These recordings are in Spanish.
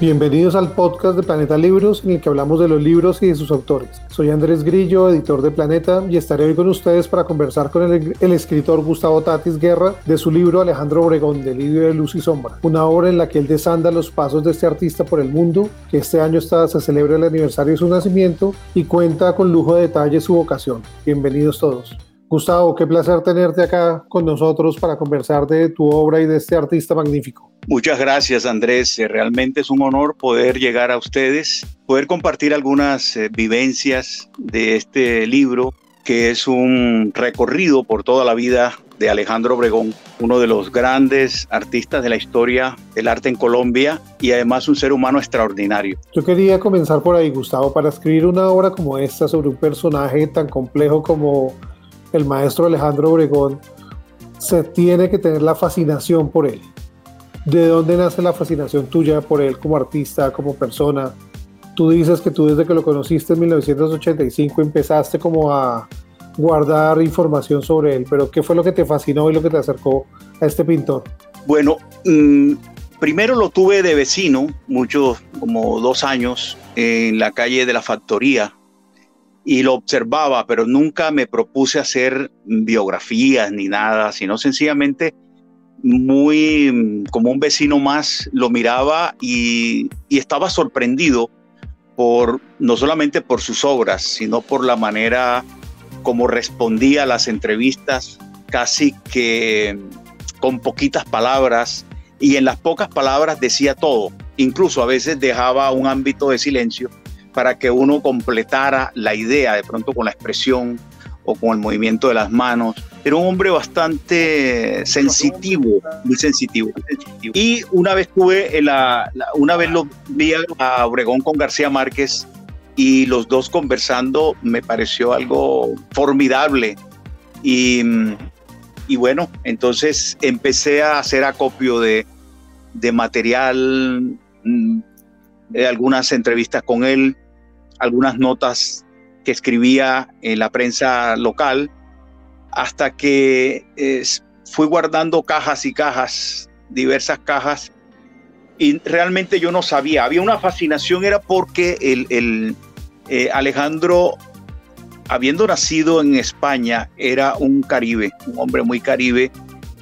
Bienvenidos al podcast de Planeta Libros en el que hablamos de los libros y de sus autores. Soy Andrés Grillo, editor de Planeta, y estaré hoy con ustedes para conversar con el, escritor Gustavo Tatis Guerra de su libro Alejandro Obregón, del libro de Luz y Sombra, una obra en la que él desanda los pasos de este artista por el mundo, que este año se celebra el aniversario de su nacimiento y cuenta con lujo de detalle su vocación. Bienvenidos todos. Gustavo, qué placer tenerte acá con nosotros para conversar de tu obra y de este artista magnífico. Muchas gracias Andrés, eh, realmente es un honor poder llegar a ustedes, poder compartir algunas eh, vivencias de este libro que es un recorrido por toda la vida de Alejandro Obregón, uno de los grandes artistas de la historia del arte en Colombia y además un ser humano extraordinario. Yo quería comenzar por ahí, Gustavo, para escribir una obra como esta sobre un personaje tan complejo como el maestro Alejandro Obregón, se tiene que tener la fascinación por él. ¿De dónde nace la fascinación tuya por él como artista, como persona? Tú dices que tú desde que lo conociste en 1985 empezaste como a guardar información sobre él, pero ¿qué fue lo que te fascinó y lo que te acercó a este pintor? Bueno, mmm, primero lo tuve de vecino, muchos, como dos años, en la calle de la Factoría, y lo observaba, pero nunca me propuse hacer biografías ni nada, sino sencillamente muy como un vecino más lo miraba y, y, estaba sorprendido por no solamente por sus obras, sino por la manera como respondía a las entrevistas, casi que con poquitas palabras y en las pocas palabras decía todo, incluso a veces dejaba un ámbito de silencio para que uno completara la idea, de pronto con la expresión o con el movimiento de las manos. Era un hombre bastante sensitivo, muy sensitivo. Y una vez tuve, la, una vez lo vi a Obregón con García Márquez y los dos conversando me pareció algo formidable. Y, y bueno, entonces empecé a hacer acopio de, de material, mm, de algunas entrevistas con él, algunas notas que escribía en la prensa local, hasta que fui guardando cajas y cajas, diversas cajas, y realmente yo no sabía, había una fascinación, era porque el, el eh, Alejandro, habiendo nacido en España, era un caribe, un hombre muy caribe,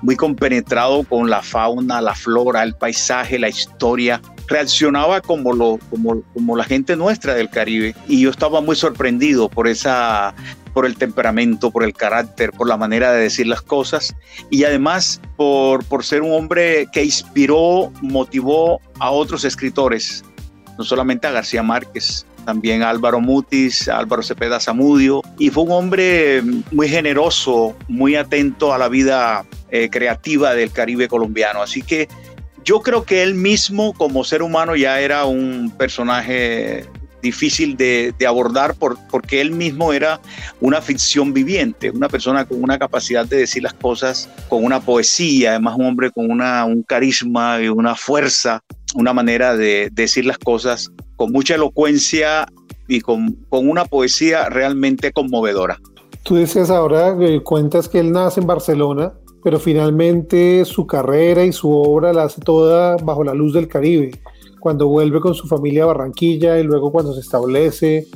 muy compenetrado con la fauna, la flora, el paisaje, la historia, reaccionaba como, lo, como, como la gente nuestra del Caribe. Y yo estaba muy sorprendido por esa por el temperamento, por el carácter, por la manera de decir las cosas. Y además por, por ser un hombre que inspiró, motivó a otros escritores, no solamente a García Márquez, también a Álvaro Mutis, a Álvaro Cepeda Zamudio, y fue un hombre muy generoso, muy atento a la vida eh, creativa del Caribe colombiano. Así que yo creo que él mismo como ser humano ya era un personaje difícil de, abordar por, porque él mismo era una ficción viviente, una persona con una capacidad de decir las cosas con una poesía, además un hombre con una, un carisma y una fuerza, una manera de decir las cosas con mucha elocuencia y con, con una poesía realmente conmovedora. Tú decías ahora, eh, cuentas que él nace en Barcelona, pero finalmente su carrera y su obra la hace toda bajo la luz del Caribe, cuando vuelve con su familia a Barranquilla y luego cuando se establece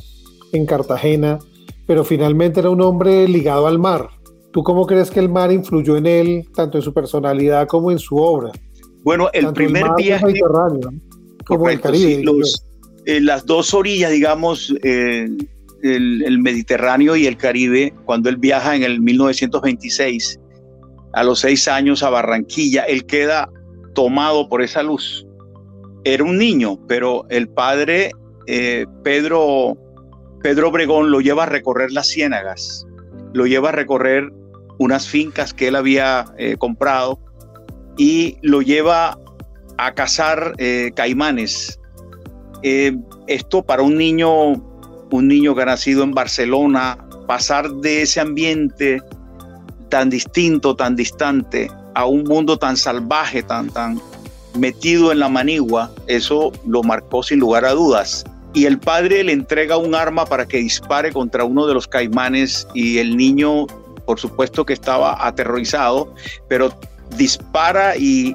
en Cartagena, pero finalmente era un hombre ligado al mar. ¿Tú cómo crees que el mar influyó en él, tanto en su personalidad como en su obra? Bueno, el primer viaje... como el Caribe. en las dos orillas, digamos, eh, el, el Mediterráneo y el Caribe, cuando él viaja en el 1926, a los seis años a Barranquilla, él queda tomado por esa luz. Era un niño, pero el padre eh, Pedro, Pedro Obregón lo lleva a recorrer las ciénagas, lo lleva a recorrer unas fincas que él había eh, comprado y lo lleva a cazar eh, caimanes. esto para un niño, un niño que ha nacido en Barcelona, pasar de ese ambiente tan distinto, tan distante, a un mundo tan salvaje, tan, tan metido en la manigua, eso lo marcó sin lugar a dudas. Y el padre le entrega un arma para que dispare contra uno de los caimanes y el niño, por supuesto que estaba aterrorizado, pero dispara y,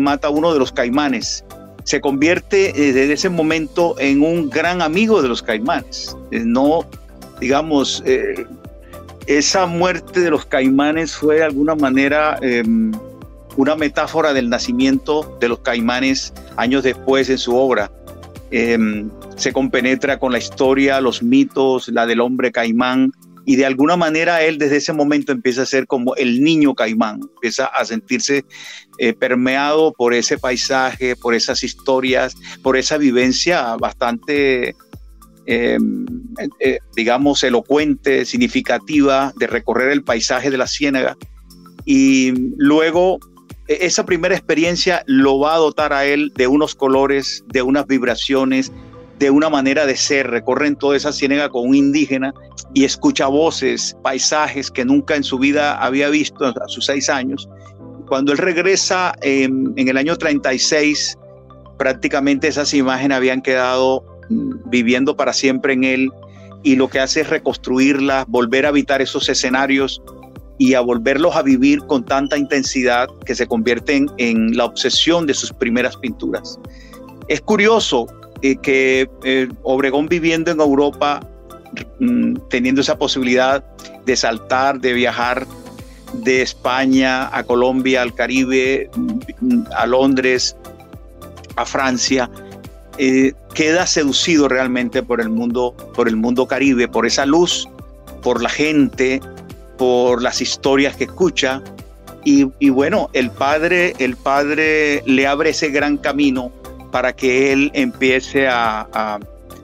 mata a uno de los caimanes se convierte eh, desde ese momento en un gran amigo de los caimanes. Eh, no, digamos, eh, esa muerte de los caimanes fue de alguna manera em, una metáfora del nacimiento de los caimanes años después en su obra. Em, se compenetra con la historia, los mitos, la del hombre caimán, y de alguna manera él desde ese momento empieza a ser como el niño caimán, empieza a sentirse eh, permeado por ese paisaje, por esas historias, por esa vivencia bastante, em, eh, digamos, elocuente, significativa de recorrer el paisaje de la ciénaga. Y luego e, esa primera experiencia lo va a dotar a él de unos colores, de unas vibraciones, de una manera de ser, recorren toda esa ciénaga con un indígena y escucha voces, paisajes que nunca en su vida había visto a sus seis años. Cuando él regresa en, el año 36, prácticamente esas imágenes habían quedado viviendo para siempre en él y lo que hace es reconstruirlas, volver a habitar esos escenarios y a volverlos a vivir con tanta intensidad que se convierten en la obsesión de sus primeras pinturas. Es curioso que eh, Obregón viviendo en Europa, mm, teniendo esa posibilidad de saltar, de viajar de España a Colombia, al Caribe, mm, a Londres, a Francia, eh, queda seducido realmente por el mundo, por el mundo caribe, por esa luz, por la gente, por las historias que escucha. Y, bueno, el padre, el padre le abre ese gran camino para que él empiece a,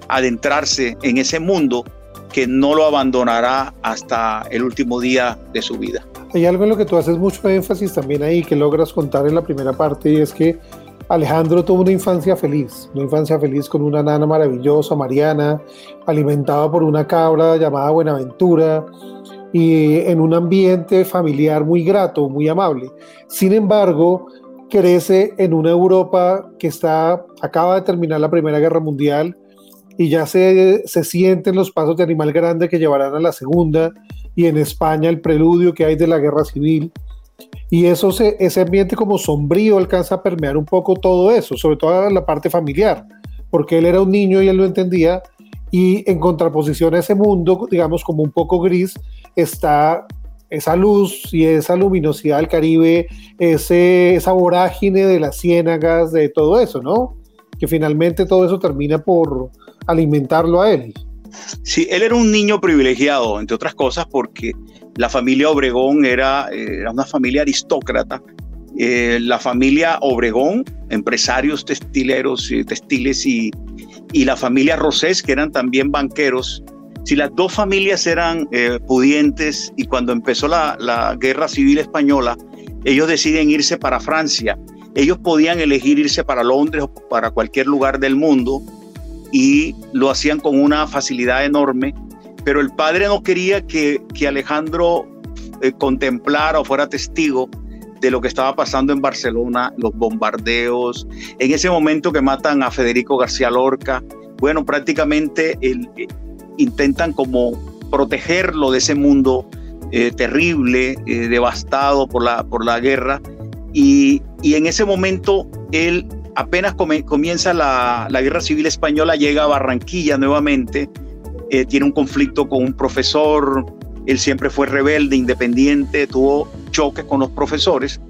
adentrarse en ese mundo que no lo abandonará hasta el último día de su vida. Hay algo en lo que tú haces mucho énfasis también ahí que logras contar en la primera parte y es que Alejandro tuvo una infancia feliz, una infancia feliz con una nana maravillosa, Mariana, alimentada por una cabra llamada Buenaventura y en un ambiente familiar muy grato, muy amable. Sin embargo, crece en una Europa que está, acaba de terminar la Primera Guerra Mundial y ya se, se sienten los pasos de Animal Grande que llevarán a la Segunda y en España el preludio que hay de la Guerra Civil. Y eso ese ambiente como sombrío alcanza a permear un poco todo eso, sobre todo la parte familiar, porque él era un niño y él lo entendía, y en contraposición a ese mundo, digamos como un poco gris, está esa luz y esa luminosidad del Caribe, ese, esa vorágine de las ciénagas, de todo eso, ¿no? Que finalmente todo eso termina por alimentarlo a él. Sí, él era un niño privilegiado, entre otras cosas, porque la familia Obregón era, era una familia aristócrata. Eh, la familia Obregón, empresarios textileros, textiles y, la familia Rosés, que eran también banqueros, si las dos familias eran eh, pudientes y cuando empezó la, guerra civil española, ellos deciden irse para Francia. Ellos podían elegir irse para Londres o para cualquier lugar del mundo y lo hacían con una facilidad enorme, pero el padre no quería que, Alejandro eh, contemplara o fuera testigo de lo que estaba pasando en Barcelona, los bombardeos, en ese momento que matan a Federico García Lorca. Bueno, prácticamente el, intentan como protegerlo de ese mundo eh, terrible, eh, devastado por la, por la guerra. Y, en ese momento él apenas comienza la, guerra civil española, llega a Barranquilla nuevamente, eh, tiene un conflicto con un profesor, él siempre fue rebelde, independiente, tuvo choques con los profesores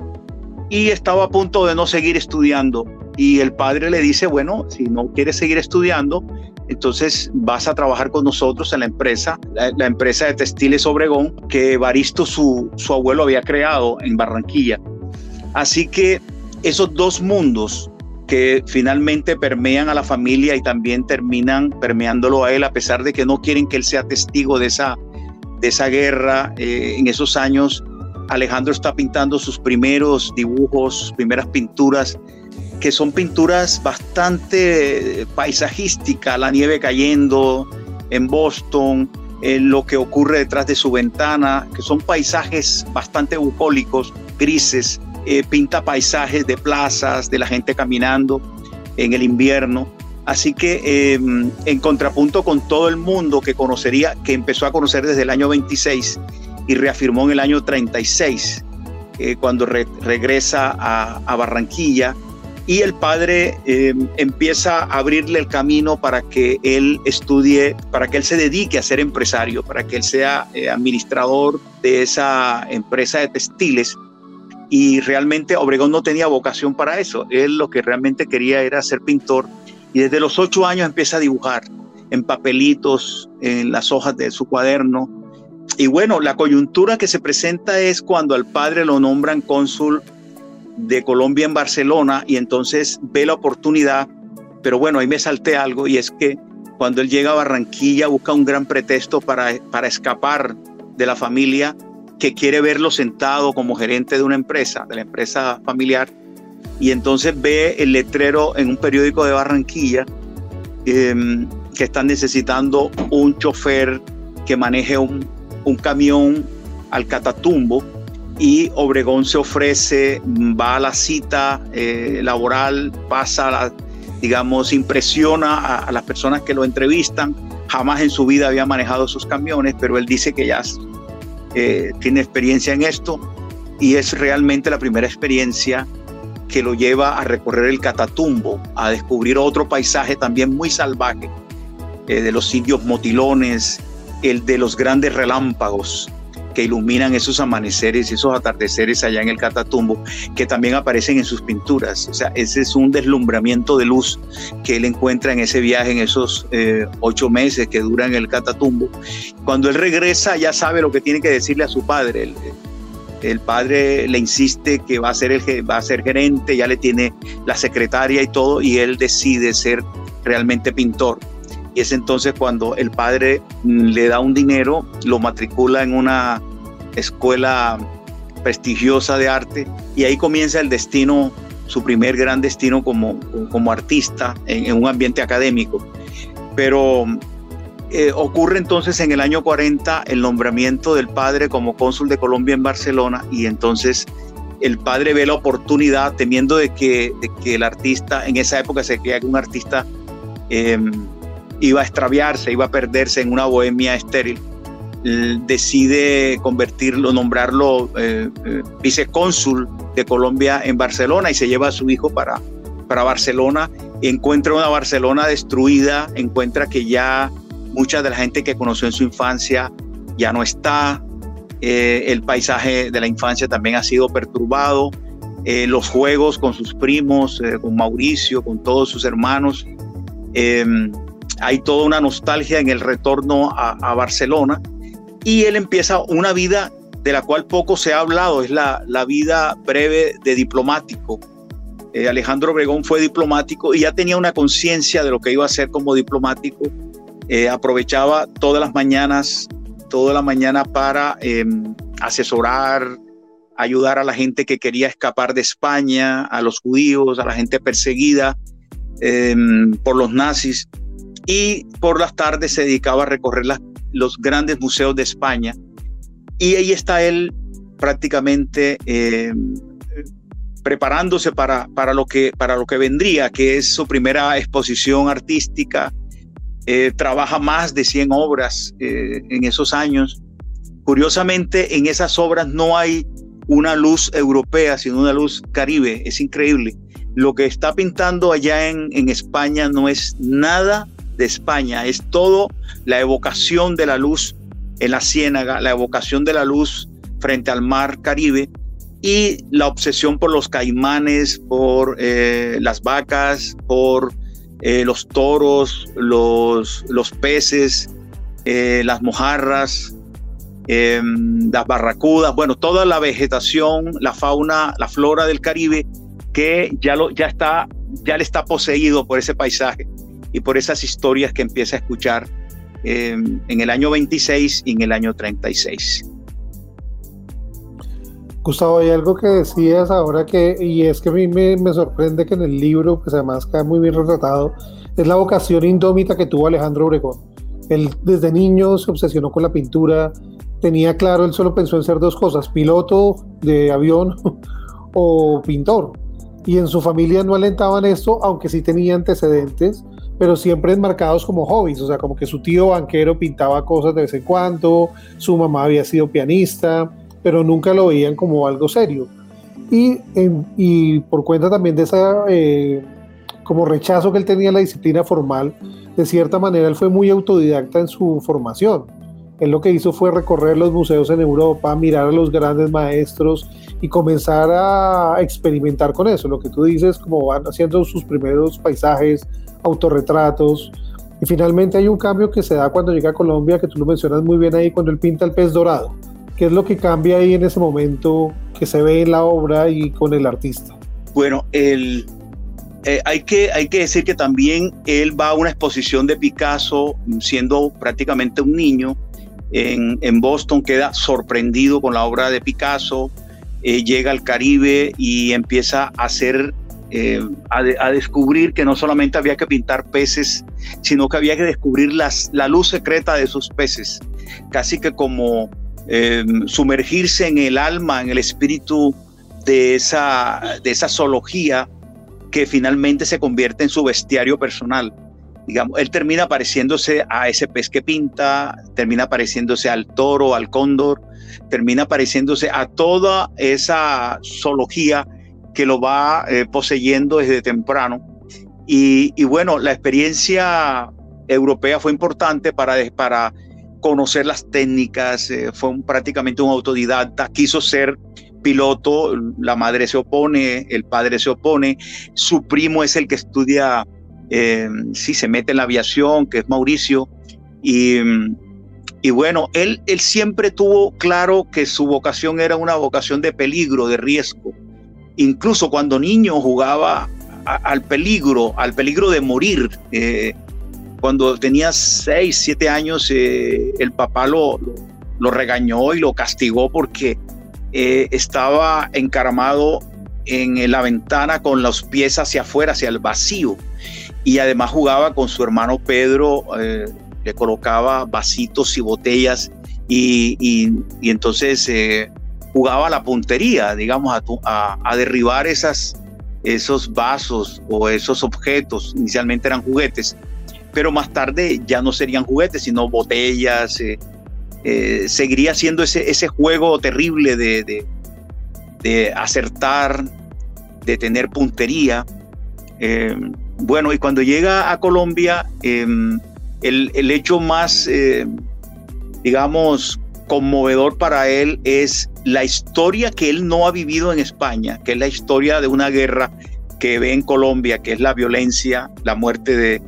y estaba a punto de no seguir estudiando. Y el padre le dice, bueno, si no quieres seguir estudiando, entonces vas a trabajar con nosotros en la empresa, la, empresa de textiles Obregón, que Baristo, su, su abuelo, había creado en Barranquilla. Así que esos dos mundos que finalmente permean a la familia y también terminan permeándolo a él, a pesar de que no quieren que él sea testigo de esa, de esa guerra eh, en esos años. Alejandro está pintando sus primeros dibujos, sus primeras pinturas que son pinturas bastante paisajísticas, la nieve cayendo en Boston, eh, lo que ocurre detrás de su ventana, que son paisajes bastante bucólicos, grises, eh, pinta paisajes de plazas, de la gente caminando en el invierno. Así que em, en contrapunto con todo el mundo que conocería, que empezó a conocer desde el año 26 y reafirmó en el año 36, eh, cuando regresa a, Barranquilla, y el padre em, empieza a abrirle el camino para que él estudie, para que él se dedique a ser empresario, para que él sea eh, administrador de esa empresa de textiles. Y realmente Obregón no tenía vocación para eso. Él lo que realmente quería era ser pintor. Y desde los ocho años empieza a dibujar en papelitos, en las hojas de su cuaderno. Y bueno, la coyuntura que se presenta es cuando al padre lo nombran cónsul de Colombia en Barcelona y entonces ve la oportunidad, pero bueno, ahí me salté algo y es que cuando él llega a Barranquilla busca un gran pretexto para, para escapar de la familia que quiere verlo sentado como gerente de una empresa, de la empresa familiar, y entonces ve el letrero en un periódico de Barranquilla em, que están necesitando un chofer que maneje un, un camión al Catatumbo y Obregón se ofrece, va a la cita eh, laboral, pasa, digamos, impresiona a, las personas que lo entrevistan. Jamás en su vida había manejado sus camiones, pero él dice que ya tiene experiencia en esto y es realmente la primera experiencia que lo lleva a recorrer el Catatumbo, a descubrir otro paisaje también muy salvaje, eh, de los sitios motilones, el de los grandes relámpagos, que iluminan esos amaneceres y esos atardeceres allá en el Catatumbo, que también aparecen en sus pinturas. O sea, ese es un deslumbramiento de luz que él encuentra en ese viaje, en esos eh, ocho meses que dura en el Catatumbo. Cuando él regresa ya sabe lo que tiene que decirle a su padre. El, padre le insiste que va a ser el va a ser gerente, ya le tiene la secretaria y todo, y él decide ser realmente pintor. Y es entonces cuando el padre mm, le da un dinero, lo matricula en una escuela prestigiosa de arte y ahí comienza el destino, su primer gran destino como, como artista en, un ambiente académico. Pero eh, ocurre entonces en el año 40 el nombramiento del padre como cónsul de Colombia en Barcelona y entonces el padre ve la oportunidad temiendo de que, que el artista, en esa época se creía que un artista eh, iba a extraviarse, iba a perderse en una bohemia estéril, decide convertirlo, nombrarlo eh, eh, vicecónsul de Colombia en Barcelona y se lleva a su hijo para, para Barcelona. Encuentra una Barcelona destruida, encuentra que ya mucha de la gente que conoció en su infancia ya no está, eh, el paisaje de la infancia también ha sido perturbado, los juegos con sus primos, con Mauricio, con todos sus hermanos, em, hay toda una nostalgia en el retorno a, Barcelona y él empieza una vida de la cual poco se ha hablado, es la, la vida breve de diplomático. Eh, Alejandro Obregón fue diplomático y ya tenía una conciencia de lo que iba a hacer como diplomático. Eh, aprovechaba todas las mañanas, toda la mañana para em, asesorar, ayudar a la gente que quería escapar de España, a los judíos, a la gente perseguida em, por los nazis y por las tardes se dedicaba a recorrer los grandes museos de España y ahí está él prácticamente eh, preparándose para, para, lo que, para lo que vendría, que es su primera exposición artística. Eh, trabaja más de 100 obras eh, en esos años. Curiosamente, en esas obras no hay una luz europea, sino una luz caribe. Es increíble. Lo que está pintando allá en, en España no es nada de España, es todo la evocación de la luz en la ciénaga, la evocación de la luz frente al mar Caribe y la obsesión por los caimanes, por eh, las vacas, por eh, los toros, los, los peces, eh, las mojarras, em, las barracudas, bueno, toda la vegetación, la fauna, la flora del Caribe que ya, lo, ya, está, ya le está poseído por ese paisaje y por esas historias que empieza a escuchar em, en el año 26 y en el año 36. Gustavo, hay algo que decías ahora que, y es que a mí me, me sorprende que en el libro, pues además queda muy bien retratado, es la vocación indómita que tuvo Alejandro Obregón. Él desde niño se obsesionó con la pintura, tenía claro, él solo pensó en ser dos cosas, piloto de avión o pintor. Y en su familia no alentaban esto, aunque sí tenía antecedentes pero siempre enmarcados como hobbies, o sea, como que su tío banquero pintaba cosas de vez en cuando, su mamá había sido pianista, pero nunca lo veían como algo serio. y, por cuenta también de esa eh, como rechazo que él tenía a la disciplina formal, de cierta manera él fue muy autodidacta en su formación. Él lo que hizo fue recorrer los museos en Europa, mirar a los grandes maestros y comenzar a experimentar con eso. Lo que tú dices, como van haciendo sus primeros paisajes, autorretratos. Y finalmente hay un cambio que se da cuando llega a Colombia, que tú lo mencionas muy bien ahí, cuando él pinta el pez dorado. ¿Qué es lo que cambia ahí en ese momento que se ve en la obra y con el artista? Bueno, el, eh, hay, que, hay que decir que también él va a una exposición de Picasso siendo prácticamente un niño en, Boston, queda sorprendido con la obra de Picasso, eh, llega al Caribe y empieza a hacer, eh, a, descubrir que no solamente había que pintar peces, sino que había que descubrir la luz secreta de esos peces, casi que como sumergirse en el alma, en el espíritu de esa, de esa zoología que finalmente se convierte en su bestiario personal. Digamos, él termina pareciéndose a ese pez que pinta, termina pareciéndose al toro, al cóndor, termina pareciéndose a toda esa zoología que lo va eh, poseyendo desde temprano. Y, bueno, la experiencia europea fue importante para, para conocer las técnicas, eh, fue prácticamente un autodidacta, quiso ser piloto, la madre se opone, el padre se opone, su primo es el que estudia, eh, sí, se mete en la aviación, que es Mauricio, y, y bueno, él, él siempre tuvo claro que su vocación era una vocación de peligro, de riesgo. Incluso cuando niño jugaba al peligro, al peligro de morir. Eh, cuando tenía 6, 7 años, eh, el papá lo, lo, regañó y lo castigó porque eh, estaba encaramado en la ventana con los pies hacia afuera, hacia el vacío. Y además jugaba con su hermano Pedro, eh, le colocaba vasitos y botellas y, entonces eh, jugaba a la puntería, digamos, a, a, derribar esas, esos vasos o esos objetos. Inicialmente eran juguetes, pero más tarde ya no serían juguetes, sino botellas, eh, seguiría siendo ese, ese juego terrible de, de, acertar, de tener puntería. Bueno, y cuando llega a Colombia, em, el, hecho más, eh, digamos, conmovedor para él es la historia que él no ha vivido en España, que es la historia de una guerra que ve en Colombia, que es la violencia, la muerte de,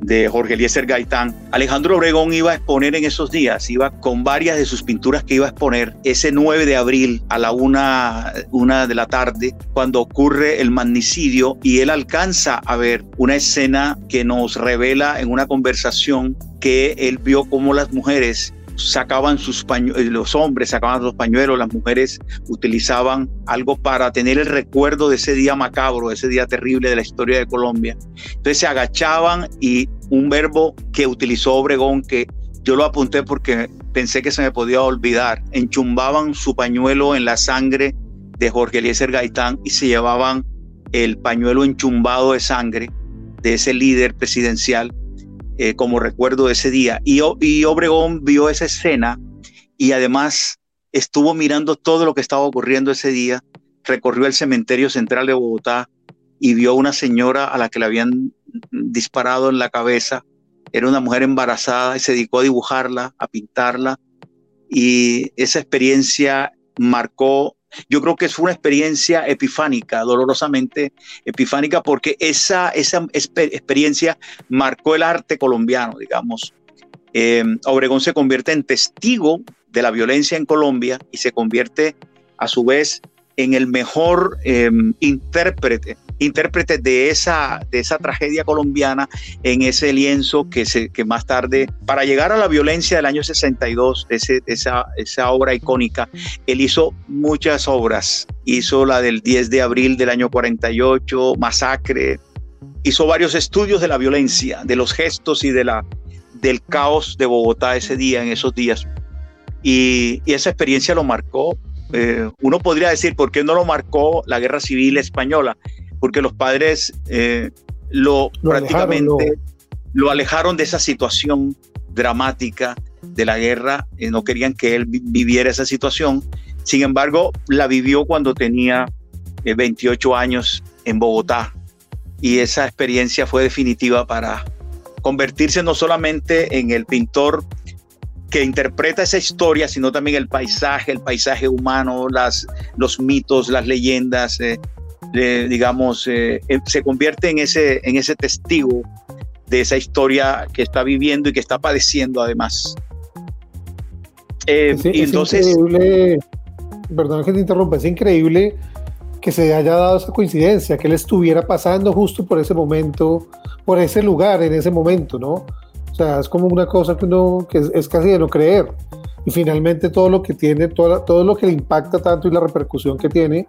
de Jorge Eliezer Gaitán, Alejandro Obregón iba a exponer en esos días, iba con varias de sus pinturas que iba a exponer ese 9 de abril a la una, una de la tarde, cuando ocurre el magnicidio y él alcanza a ver una escena que nos revela en una conversación que él vio cómo las mujeres sacaban sus pañuelos, eh, los hombres sacaban los pañuelos, las mujeres utilizaban algo para tener el recuerdo de ese día macabro, ese día terrible de la historia de Colombia. Entonces se agachaban y un verbo que utilizó Obregón, que yo lo apunté porque pensé que se me podía olvidar, enchumbaban su pañuelo en la sangre de Jorge Eliezer Gaitán y se llevaban el pañuelo enchumbado de sangre de ese líder presidencial eh, como recuerdo ese día. Y, y Obregón vio esa escena y además estuvo mirando todo lo que estaba ocurriendo ese día, recorrió el cementerio central de Bogotá y vio a una señora a la que le habían disparado en la cabeza. Era una mujer embarazada y se dedicó a dibujarla, a pintarla. Y esa experiencia marcó yo creo que fue una experiencia epifánica, dolorosamente epifánica, porque esa, esa experiencia marcó el arte colombiano, digamos. Eh, Obregón se convierte en testigo de la violencia en Colombia y se convierte a su vez en el mejor eh, intérprete intérprete de esa, de esa tragedia colombiana en ese lienzo que, se, que más tarde, para llegar a la violencia del año 62, ese, esa, esa obra icónica, él hizo muchas obras. Hizo la del 10 de abril del año 48, Masacre, hizo varios estudios de la violencia, de los gestos y de la, del caos de Bogotá ese día, en esos días. Y, y esa experiencia lo marcó. Eh, uno podría decir, ¿por qué no lo marcó la guerra civil española? Porque los padres eh, lo, prácticamente lo alejaron de esa situación dramática de la guerra, eh, no querían que él viviera esa situación. Sin embargo, la vivió cuando tenía 28 años en Bogotá y esa experiencia fue definitiva para convertirse no solamente en el pintor que interpreta esa historia, sino también el paisaje, el paisaje humano, las, los mitos, las leyendas, eh, digamos, eh, eh, se convierte en ese, en ese testigo de esa historia que está viviendo y que está padeciendo además. y entonces... Increíble, perdón que te interrumpa, es increíble que se haya dado esa coincidencia, que él estuviera pasando justo por ese momento, por ese lugar en ese momento, ¿no? O sea, es como una cosa que, uno, que es, casi de no creer. Y finalmente todo lo que tiene, todo, todo lo que le impacta tanto y la repercusión que tiene,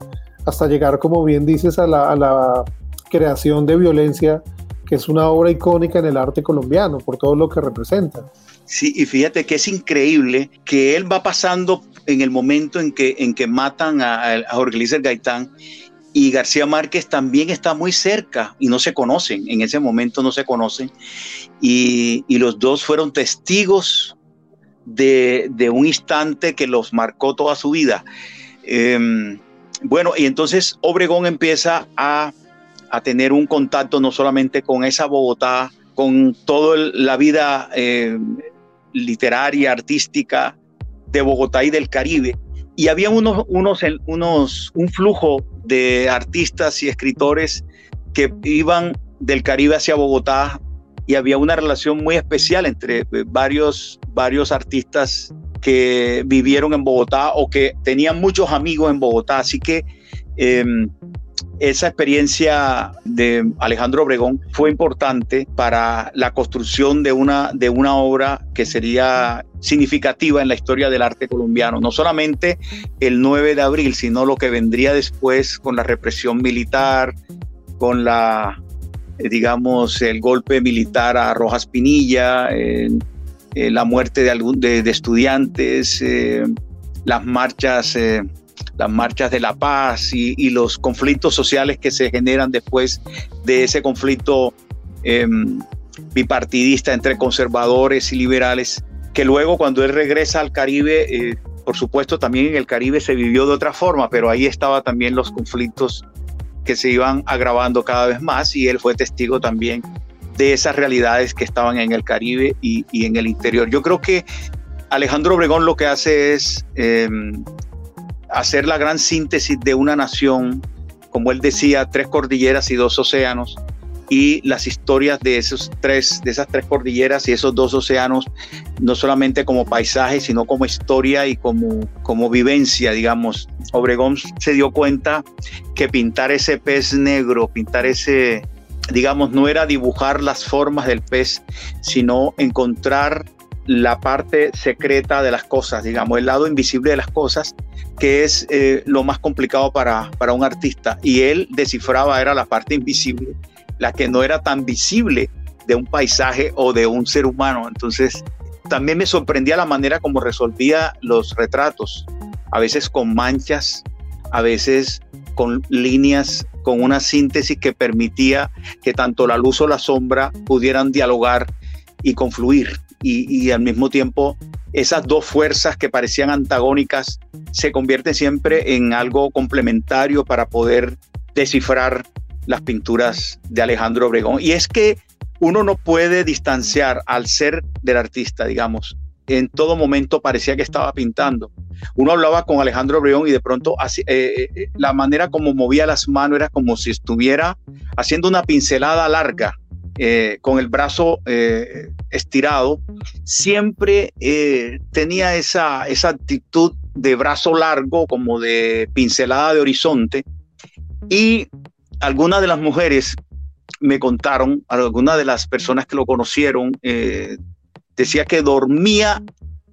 hasta llegar, como bien dices, a la, a la creación de violencia, que es una obra icónica en el arte colombiano, por todo lo que representa. Sí, y fíjate que es increíble que él va pasando en el momento en que, en que matan a, a Jorge Luis Gaitán y García Márquez también está muy cerca y no se conocen, en ese momento no se conocen, y, y los dos fueron testigos de, de, un instante que los marcó toda su vida. Em, bueno, y entonces Obregón empieza a, a, tener un contacto no solamente con esa Bogotá, con toda la vida eh, literaria, artística de Bogotá y del Caribe. Y había unos, unos, unos, un flujo de artistas y escritores que iban del Caribe hacia Bogotá y había una relación muy especial entre eh, varios, varios artistas que vivieron en Bogotá o que tenían muchos amigos en Bogotá. Así que em, esa experiencia de Alejandro Obregón fue importante para la construcción de una, de una obra que sería significativa en la historia del arte colombiano, no solamente el 9 de abril, sino lo que vendría después con la represión militar, con la, digamos, el golpe militar a Rojas Pinilla, eh, la muerte de, algún, de, estudiantes, eh, las marchas las marchas de la paz y, los conflictos sociales que se generan después de ese conflicto em, bipartidista entre conservadores y liberales, que luego cuando él regresa al Caribe, eh, por supuesto también en el Caribe se vivió de otra forma, pero ahí estaban también los conflictos que se iban agravando cada vez más y él fue testigo también de esas realidades que estaban en el Caribe y, en el interior. Yo creo que Alejandro Obregón lo que hace es em, hacer la gran síntesis de una nación, como él decía, tres cordilleras y dos océanos, y las historias de esos tres, de esas tres cordilleras y esos dos océanos, no solamente como paisaje, sino como historia y como, como vivencia, digamos. Obregón se dio cuenta que pintar ese pez negro, pintar ese, digamos, no era dibujar las formas del pez, sino encontrar la parte secreta de las cosas, digamos, el lado invisible de las cosas, que es eh, lo más complicado para, para un artista. Y él descifraba, era la parte invisible, la que no era tan visible de un paisaje o de un ser humano. Entonces, también me sorprendía la manera como resolvía los retratos, a veces con manchas, a veces con líneas, con una síntesis que permitía que tanto la luz o la sombra pudieran dialogar y confluir y, al mismo tiempo esas dos fuerzas que parecían antagónicas se convierten siempre en algo complementario para poder descifrar las pinturas de Alejandro Obregón. Y es que uno no puede distanciar al ser del artista, digamos. En todo momento parecía que estaba pintando. Uno hablaba con Alejandro Obregón y de pronto así, eh, eh, la manera como movía las manos era como si estuviera haciendo una pincelada larga eh, con el brazo eh, estirado, siempre eh, tenía esa actitud de brazo largo, como de pincelada de horizonte. Y algunas de las mujeres me contaron, algunas de las personas que lo conocieron, decía que dormía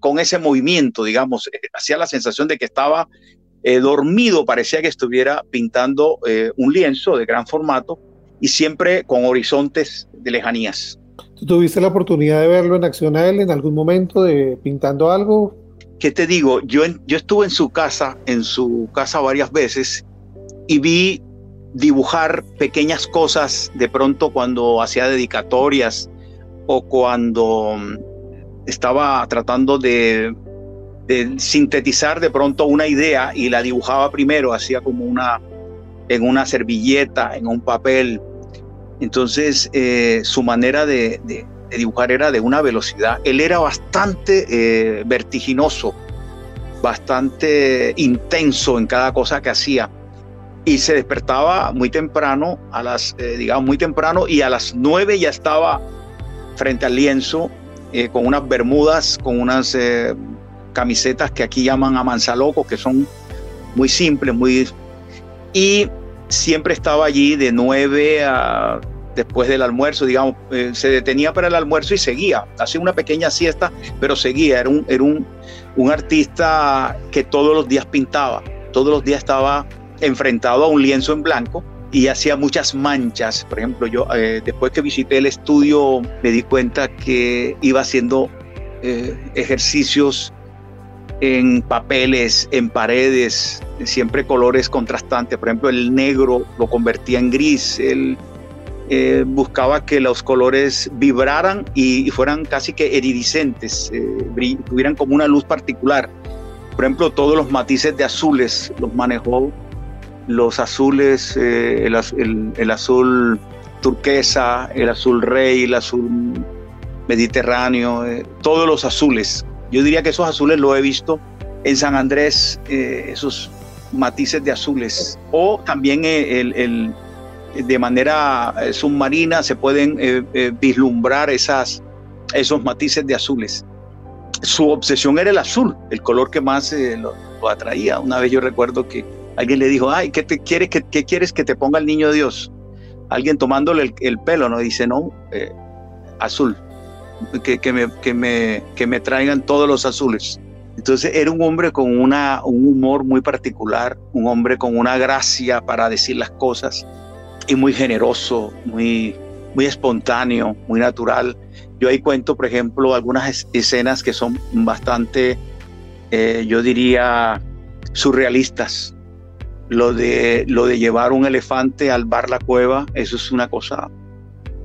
con ese movimiento, digamos, hacía la sensación de que estaba dormido, parecía que estuviera pintando un lienzo de gran formato y siempre con horizontes de lejanías. ¿Tú tuviste la oportunidad de verlo en acción a él en algún momento de pintando algo? ¿Qué te digo? Yo, yo estuve en su casa, en su casa varias veces y vi dibujar pequeñas cosas de pronto cuando hacía dedicatorias o cuando mm, estaba tratando de, de sintetizar de pronto una idea y la dibujaba primero, hacía como una, en una servilleta, en un papel. Entonces, eh, su manera de, dibujar era de una velocidad. Él era bastante eh, vertiginoso, bastante intenso en cada cosa que hacía. Y se despertaba muy temprano, a las, eh, digamos, muy temprano, y a las nueve ya estaba frente al lienzo con unas bermudas, con unas camisetas que aquí llaman a manzaloco, que son muy simples, muy... Y siempre estaba allí de 9 a después del almuerzo, digamos, eh, se detenía para el almuerzo y seguía, hacía una pequeña siesta, pero seguía, era un, era un, un artista que todos los días pintaba, todos los días estaba enfrentado a un lienzo en blanco y hacía muchas manchas. Por ejemplo, yo eh, después que visité el estudio me di cuenta que iba haciendo eh, ejercicios en papeles, en paredes, siempre colores contrastantes. Por ejemplo, el negro lo convertía en gris, él eh, buscaba que los colores vibraran y, fueran casi que iridiscentes, eh, tuvieran como una luz particular. Por ejemplo, todos los matices de azules los manejó, los azules, eh, el, el azul turquesa, el azul rey, el azul mediterráneo, todos los azules yo diría que esos azules lo he visto en San Andrés, eh, esos matices de azules. O también eh, el, de manera eh, submarina se pueden vislumbrar esas, esos matices de azules. Su obsesión era el azul, el color que más lo, atraía. Una vez yo recuerdo que alguien le dijo, ay, ¿qué, te quieres, qué, quieres que te ponga el niño Dios? Alguien tomándole el, el pelo, ¿no? Dice, no, azul que, me, que, me, que me traigan todos los azules. Entonces era un hombre con una, un humor muy particular, un hombre con una gracia para decir las cosas y muy generoso, muy, muy espontáneo, muy natural. Yo ahí cuento, por ejemplo, algunas escenas que son bastante, eh, yo diría, surrealistas. Lo de, lo de llevar un elefante al bar La Cueva, eso es una cosa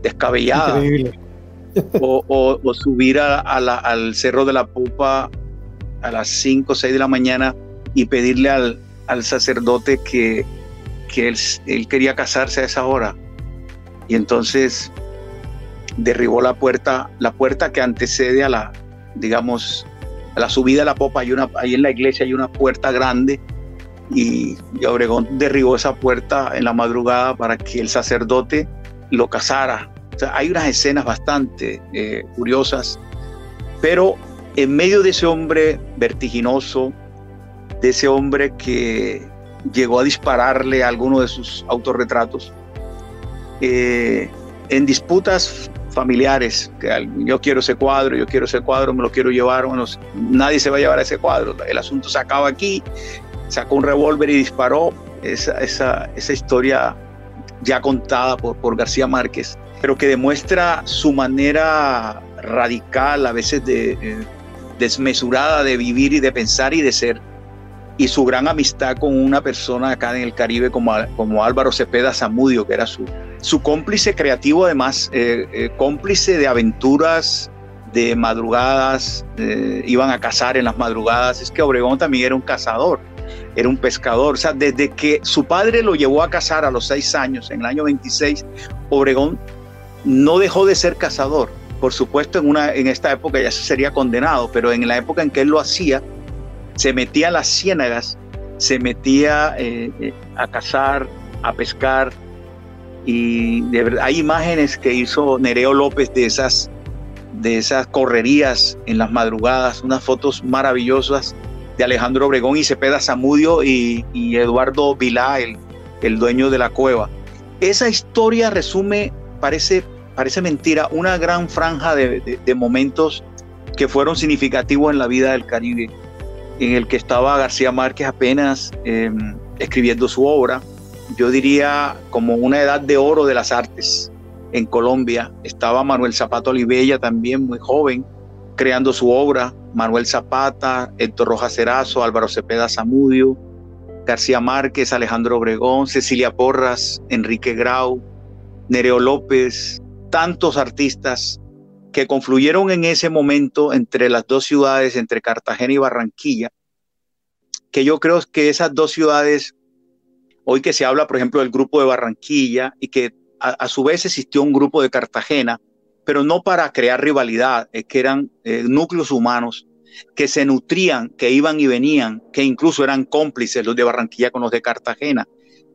descabellada. Increíble o, subir al Cerro de la Pupa a las 5 o 6 de la mañana y pedirle al, sacerdote que, él, quería casarse a esa hora. Y entonces derribó la puerta, la puerta que antecede a la, digamos, a la subida a la popa. Hay una, ahí en la iglesia hay una puerta grande y, y Obregón derribó esa puerta en la madrugada para que el sacerdote lo casara hay unas escenas bastante eh, curiosas, pero en medio de ese hombre vertiginoso, de ese hombre que llegó a dispararle a alguno de sus autorretratos, eh, en disputas familiares, que yo quiero ese cuadro, yo quiero ese cuadro, me lo quiero llevar, nadie se va a llevar ese cuadro, el asunto se acaba aquí, sacó un revólver y disparó, esa, esa, esa historia ya contada por, por García Márquez, pero que demuestra su manera radical, a veces de, eh, desmesurada de vivir y de pensar y de ser, y su gran amistad con una persona acá en el Caribe como, como Álvaro Cepeda Zamudio, que era su, su cómplice creativo, además, eh, eh, cómplice de aventuras, de madrugadas, iban a cazar en las madrugadas, es que Obregón también era un cazador era un pescador. O sea, desde que su padre lo llevó a cazar a los seis años, en el año 26, Obregón no dejó de ser cazador. Por supuesto, en, una, en esta época ya se sería condenado, pero en la época en que él lo hacía, se metía a las ciénagas, se metía eh, eh, a cazar, a pescar, y hay imágenes que hizo Nereo López de esas, de esas correrías en las madrugadas, unas fotos maravillosas de Alejandro Obregón y Cepeda Zamudio y, Eduardo Vilá, el, el dueño de la cueva. Esa historia resume parece, parece mentira, una gran franja de, momentos que fueron significativos en la vida del Caribe, en el que estaba García Márquez apenas em, escribiendo su obra, yo diría como una edad de oro de las artes en Colombia. Estaba Manuel Zapata Olivella también muy joven, creando su obra, Manuel Zapata, Héctor Rojas Cerazo, Álvaro Cepeda Zamudio, García Márquez, Alejandro Obregón, Cecilia Porras, Enrique Grau, Nereo López, tantos artistas que confluyeron en ese momento entre las dos ciudades, entre Cartagena y Barranquilla, que yo creo que esas dos ciudades Hoy que se habla, por ejemplo, del grupo de Barranquilla y que a, su vez existió un grupo de Cartagena, pero no para crear rivalidad, es que eran eh, núcleos humanos que se nutrían, que iban y venían, que incluso eran cómplices los de Barranquilla con los de Cartagena.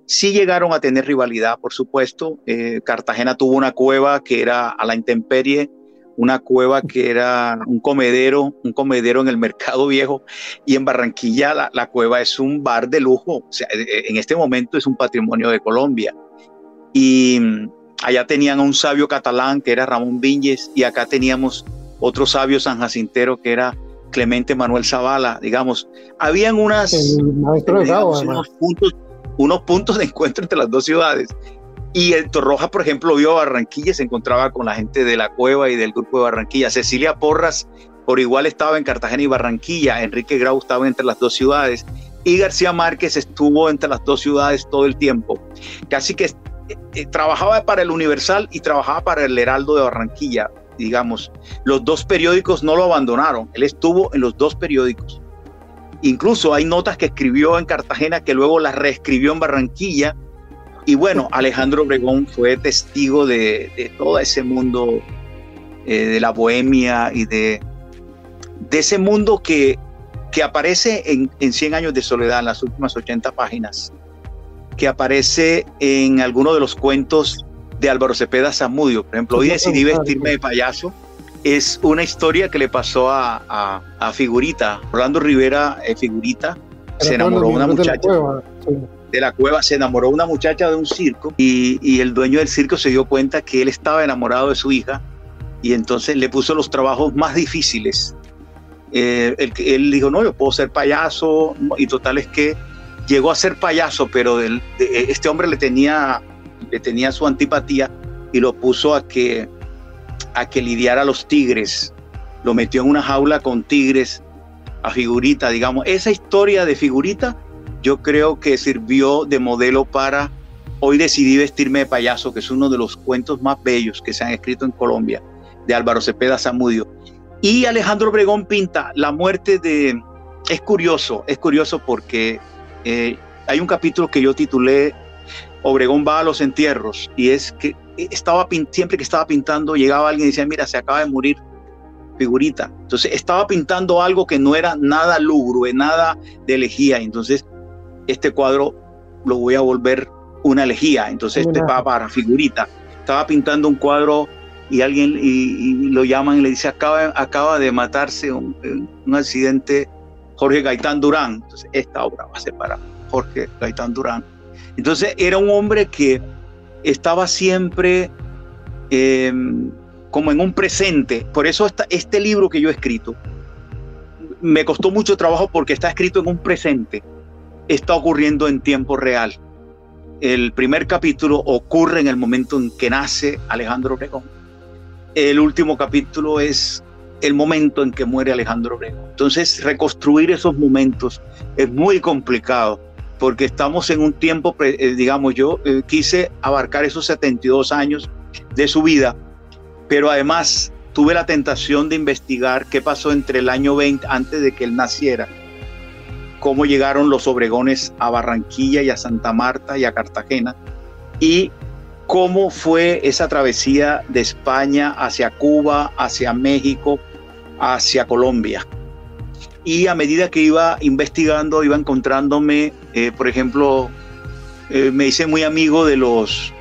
Sí llegaron a tener rivalidad, por supuesto. Eh, Cartagena tuvo una cueva que era a la intemperie, una cueva que era un comedero, un comedero en el mercado viejo, y en Barranquilla la, cueva es un bar de lujo, o sea, en este momento es un patrimonio de Colombia. Y allá tenían a un sabio catalán que era Ramón Viñez, y acá teníamos otro sabio sanjacintero que era Clemente Manuel Zavala, digamos. Habían unas, unos, puntos, unos puntos de encuentro entre las dos ciudades y el Torroja, por ejemplo, vio a Barranquilla, se encontraba con la gente de la cueva y del grupo de Barranquilla. Cecilia Porras, por igual estaba en Cartagena y Barranquilla. Enrique Grau estaba entre las dos ciudades. Y García Márquez estuvo entre las dos ciudades todo el tiempo. Casi que eh, trabajaba para el Universal y trabajaba para el Heraldo de Barranquilla, digamos. Los dos periódicos no lo abandonaron. Él estuvo en los dos periódicos. Incluso hay notas que escribió en Cartagena que luego las reescribió en Barranquilla y bueno, Alejandro Obregón fue testigo de, todo ese mundo eh, de la bohemia y de, de ese mundo que, que aparece en, en 100 años de soledad, en las últimas 80 páginas, que aparece en algunos de los cuentos de Álvaro Cepeda Zamudio. Por ejemplo, hoy decidí vestirme de payaso. Es una historia que le pasó a, a, Figurita. Orlando Rivera, eh, Figurita, se enamoró de una muchacha de la cueva se enamoró una muchacha de un circo y, el dueño del circo se dio cuenta que él estaba enamorado de su hija y entonces le puso los trabajos más difíciles. Eh, él, dijo, no, yo puedo ser payaso y total es que llegó a ser payaso, pero este hombre le tenía, le tenía su antipatía y lo puso a que, a que lidiara los tigres. Lo metió en una jaula con tigres a figurita, digamos. Esa historia de figurita yo creo que sirvió de modelo para Hoy decidí vestirme de payaso, que es uno de los cuentos más bellos que se han escrito en Colombia, de Álvaro Cepeda Zamudio. Y Alejandro Obregón pinta la muerte de... Es curioso, es curioso porque eh, hay un capítulo que yo titulé Obregón va a los entierros y es que estaba siempre que estaba pintando llegaba alguien y decía, mira, se acaba de morir figurita. Entonces estaba pintando algo que no era nada lúgubre, nada de elegía. Entonces este cuadro lo voy a volver una elegía, entonces este va para figurita. Estaba pintando un cuadro y alguien y, lo llaman y le dice, acaba, acaba de matarse un, un, accidente Jorge Gaitán Durán. Entonces esta obra va a ser para Jorge Gaitán Durán. Entonces era un hombre que estaba siempre em, como en un presente. Por eso este libro que yo he escrito me costó mucho trabajo porque está escrito en un presente está ocurriendo en tiempo real. El primer capítulo ocurre en el momento en que nace Alejandro Obregón. El último capítulo es el momento en que muere Alejandro Obregón. Entonces, reconstruir esos momentos es muy complicado porque estamos en un tiempo, eh, digamos, yo eh, quise abarcar esos 72 años de su vida, pero además tuve la tentación de investigar qué pasó entre el año 20, antes de que él naciera, cómo llegaron los Obregones a Barranquilla y a Santa Marta y a Cartagena y cómo fue esa travesía de España hacia Cuba, hacia México, hacia Colombia. Y a medida que iba investigando, iba encontrándome, eh, por ejemplo, eh, me hice muy amigo de los,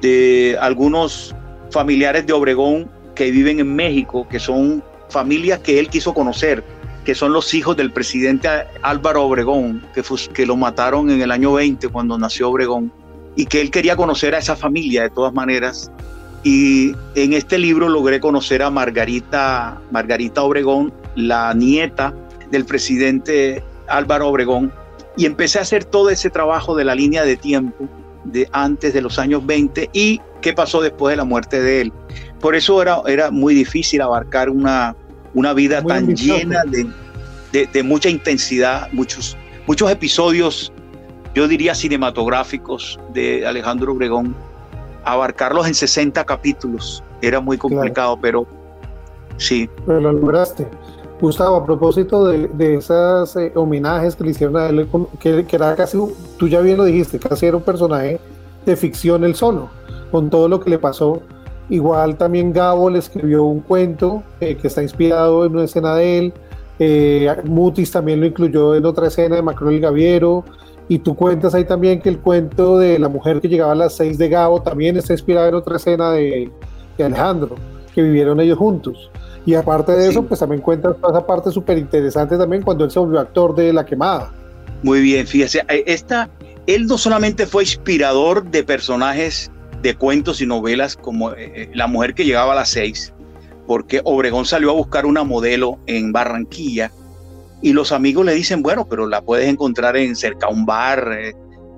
de algunos familiares de Obregón que viven en México, que son familias que él quiso conocer que son los hijos del presidente Álvaro Obregón, que, que lo mataron en el año 20 cuando nació Obregón, y que él quería conocer a esa familia de todas maneras. Y en este libro logré conocer a Margarita, Margarita Obregón, la nieta del presidente Álvaro Obregón, y empecé a hacer todo ese trabajo de la línea de tiempo de antes de los años 20 y qué pasó después de la muerte de él. Por eso era, era muy difícil abarcar una, una vida tan llena de, de, mucha intensidad, muchos, muchos episodios, yo diría cinematográficos de Alejandro Obregón, abarcarlos en 60 capítulos era muy complicado, pero sí. Pero lo lograste. Gustavo, a propósito de, de esos eh, homenajes que le hicieron a él, que, que, era casi, tú ya bien lo dijiste, casi era un personaje de ficción él solo, con todo lo que le pasó. Igual también Gabo le escribió un cuento eh, que está inspirado en una escena de él. Eh, Mutis también lo incluyó en otra escena de Macron el Gaviero. Y tú cuentas ahí también que el cuento de la mujer que llegaba a las seis de Gabo también está inspirado en otra escena de, de Alejandro, que vivieron ellos juntos. Y aparte de eso, pues también cuentas toda esa parte súper interesante también cuando él se volvió actor de La Quemada. Muy bien, fíjese, eh, esta, él no solamente fue inspirador de personajes de cuentos y novelas como eh, eh, La mujer que llegaba a las seis, porque Obregón salió a buscar una modelo en Barranquilla y los amigos le dicen, bueno, pero la puedes encontrar en cerca a un bar.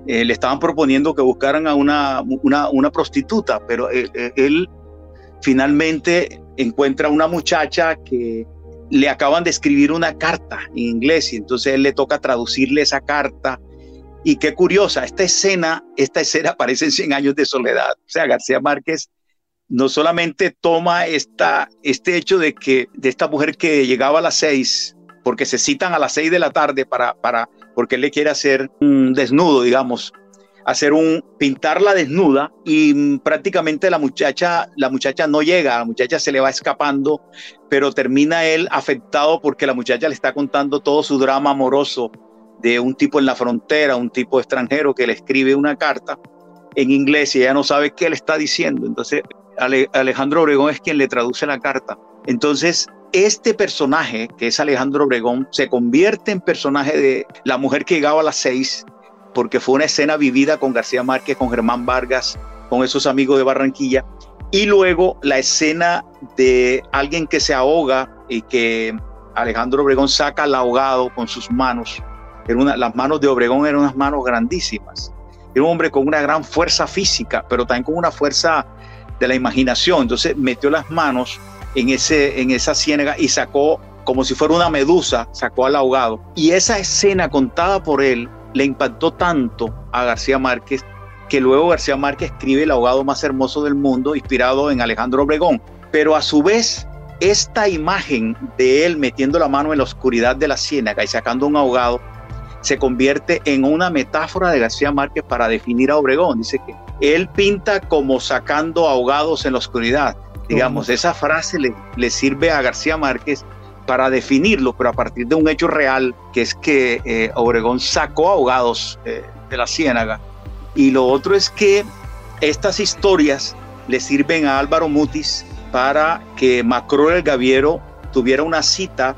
le estaban proponiendo que buscaran a una, prostituta, pero él finalmente encuentra una muchacha que le acaban de escribir una carta en inglés y entonces él le toca traducirle esa carta. Y qué curiosa, esta escena, esta escena aparece en 100 años de soledad. O sea, García Márquez no solamente toma esta, este hecho de que de esta mujer que llegaba a las seis, porque se citan a las seis de la tarde para, para, porque él le quiere hacer un desnudo, digamos, hacer un pintarla desnuda y prácticamente la muchacha la muchacha no llega, la muchacha se le va escapando, pero termina él afectado porque la muchacha le está contando todo su drama amoroso de un tipo en la frontera, un tipo extranjero que le escribe una carta en inglés y ella no sabe qué le está diciendo. Entonces Alejandro Obregón es quien le traduce la carta. Entonces este personaje, que es Alejandro Obregón, se convierte en personaje de la mujer que llegaba a las seis porque fue una escena vivida con García Márquez, con Germán Vargas, con esos amigos de Barranquilla. Y luego la escena de alguien que se ahoga y que Alejandro Obregón saca al ahogado con sus manos. Era una, las manos de Obregón eran unas manos grandísimas. Era un hombre con una gran fuerza física, pero también con una fuerza de la imaginación. Entonces metió las manos en, ese, en esa ciénaga y sacó, como si fuera una medusa, sacó al ahogado. Y esa escena contada por él le impactó tanto a García Márquez que luego García Márquez escribe El ahogado más hermoso del mundo, inspirado en Alejandro Obregón. Pero a su vez, esta imagen de él metiendo la mano en la oscuridad de la ciénaga y sacando un ahogado se convierte en una metáfora de García Márquez para definir a Obregón. Dice que él pinta como sacando ahogados en la oscuridad. Digamos, esa frase le, le sirve a García Márquez para definirlo, pero a partir de un hecho real, que es que eh, Obregón sacó ahogados eh, de la ciénaga. Y lo otro es que estas historias le sirven a Álvaro Mutis para que Macro el Gaviero tuviera una cita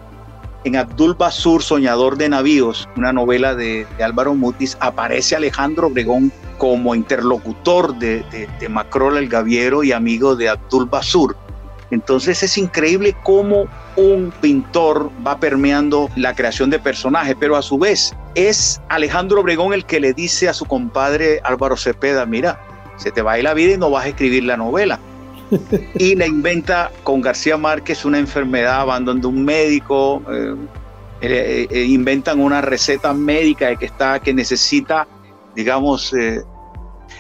en Abdul Basur, Soñador de Navíos, una novela de, Álvaro Mutis, aparece Alejandro Obregón como interlocutor de, de, de Macrol el Gaviero y amigo de Abdul Basur. Entonces es increíble cómo un pintor va permeando la creación de personajes, pero a su vez es Alejandro Obregón el que le dice a su compadre Álvaro Cepeda, mira, se te va a ir la vida y no vas a escribir la novela. y le inventa con García Márquez una enfermedad, abandonando un médico, eh, eh, eh, inventan una receta médica de que está, que necesita, digamos,